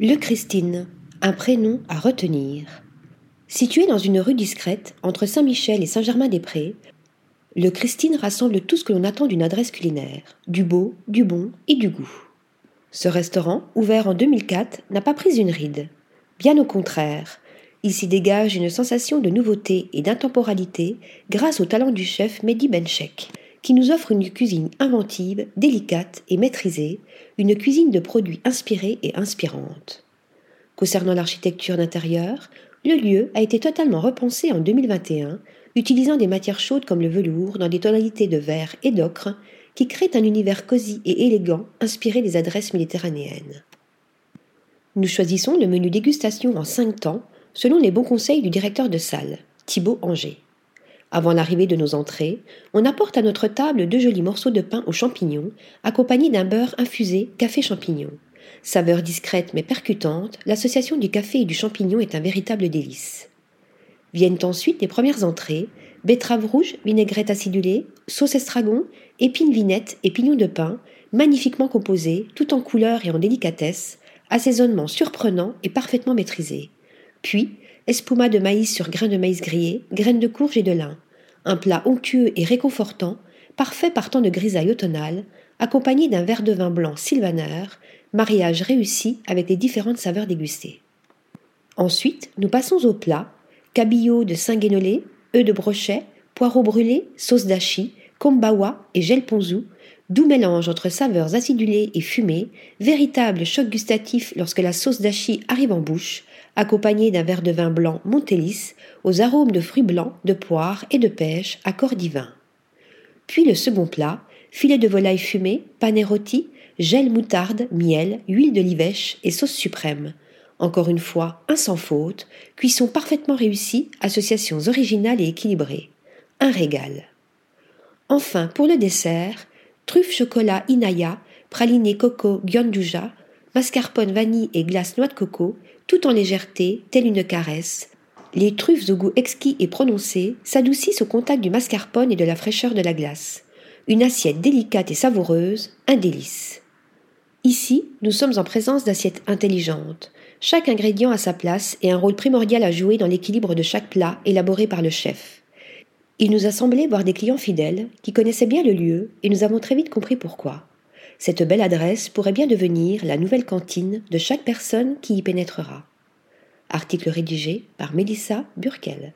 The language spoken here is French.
Le Christine, un prénom à retenir. Situé dans une rue discrète entre Saint-Michel et Saint-Germain-des-Prés, le Christine rassemble tout ce que l'on attend d'une adresse culinaire, du beau, du bon et du goût. Ce restaurant, ouvert en 2004, n'a pas pris une ride. Bien au contraire, il s'y dégage une sensation de nouveauté et d'intemporalité grâce au talent du chef Mehdi Benchek, qui nous offre une cuisine inventive, délicate et maîtrisée, une cuisine de produits inspirés et inspirantes. Concernant l'architecture d'intérieur, le lieu a été totalement repensé en 2021, utilisant des matières chaudes comme le velours dans des tonalités de vert et d'ocre qui créent un univers cosy et élégant inspiré des adresses méditerranéennes. Nous choisissons le menu dégustation en cinq temps selon les bons conseils du directeur de salle, Thibaut Anger. Avant l'arrivée de nos entrées, on apporte à notre table deux jolis morceaux de pain aux champignons, accompagnés d'un beurre infusé café champignon. Saveur discrète mais percutante, l'association du café et du champignon est un véritable délice. Viennent ensuite les premières entrées, betterave rouge, vinaigrette acidulée, sauce estragon, épines vinettes et pignons de pain, magnifiquement composés, tout en couleur et en délicatesse, assaisonnement surprenant et parfaitement maîtrisé. Puis, espuma de maïs sur grains de maïs grillés, graines de courge et de lin. Un plat onctueux et réconfortant, parfait par temps de grisaille automnale, accompagné d'un verre de vin blanc sylvaner, mariage réussi avec les différentes saveurs dégustées. Ensuite, nous passons au plat, cabillaud de Saint-Guénolé, œufs de brochet, poireaux brûlés, sauce d'achi, kombawa et gel ponzu, doux mélange entre saveurs acidulées et fumées, véritable choc gustatif lorsque la sauce d'achi arrive en bouche, accompagné d'un verre de vin blanc Montélis aux arômes de fruits blancs, de poire et de pêche à corps divin. Puis le second plat, filet de volaille fumé, pané rôti, gel moutarde, miel, huile de livèche et sauce suprême. Encore une fois, un sans faute, cuisson parfaitement réussie, associations originales et équilibrées. Un régal. Enfin, pour le dessert, truffe chocolat Inaya, praliné coco Gyanduja, mascarpone vanille et glace noix de coco, tout en légèreté, telle une caresse. Les truffes au goût exquis et prononcé s'adoucissent au contact du mascarpone et de la fraîcheur de la glace. Une assiette délicate et savoureuse, un délice. Ici, nous sommes en présence d'assiettes intelligentes. Chaque ingrédient a sa place et un rôle primordial à jouer dans l'équilibre de chaque plat élaboré par le chef. Il nous a semblé voir des clients fidèles qui connaissaient bien le lieu et nous avons très vite compris pourquoi. Cette belle adresse pourrait bien devenir la nouvelle cantine de chaque personne qui y pénétrera. Article rédigé par Mélissa Burkel.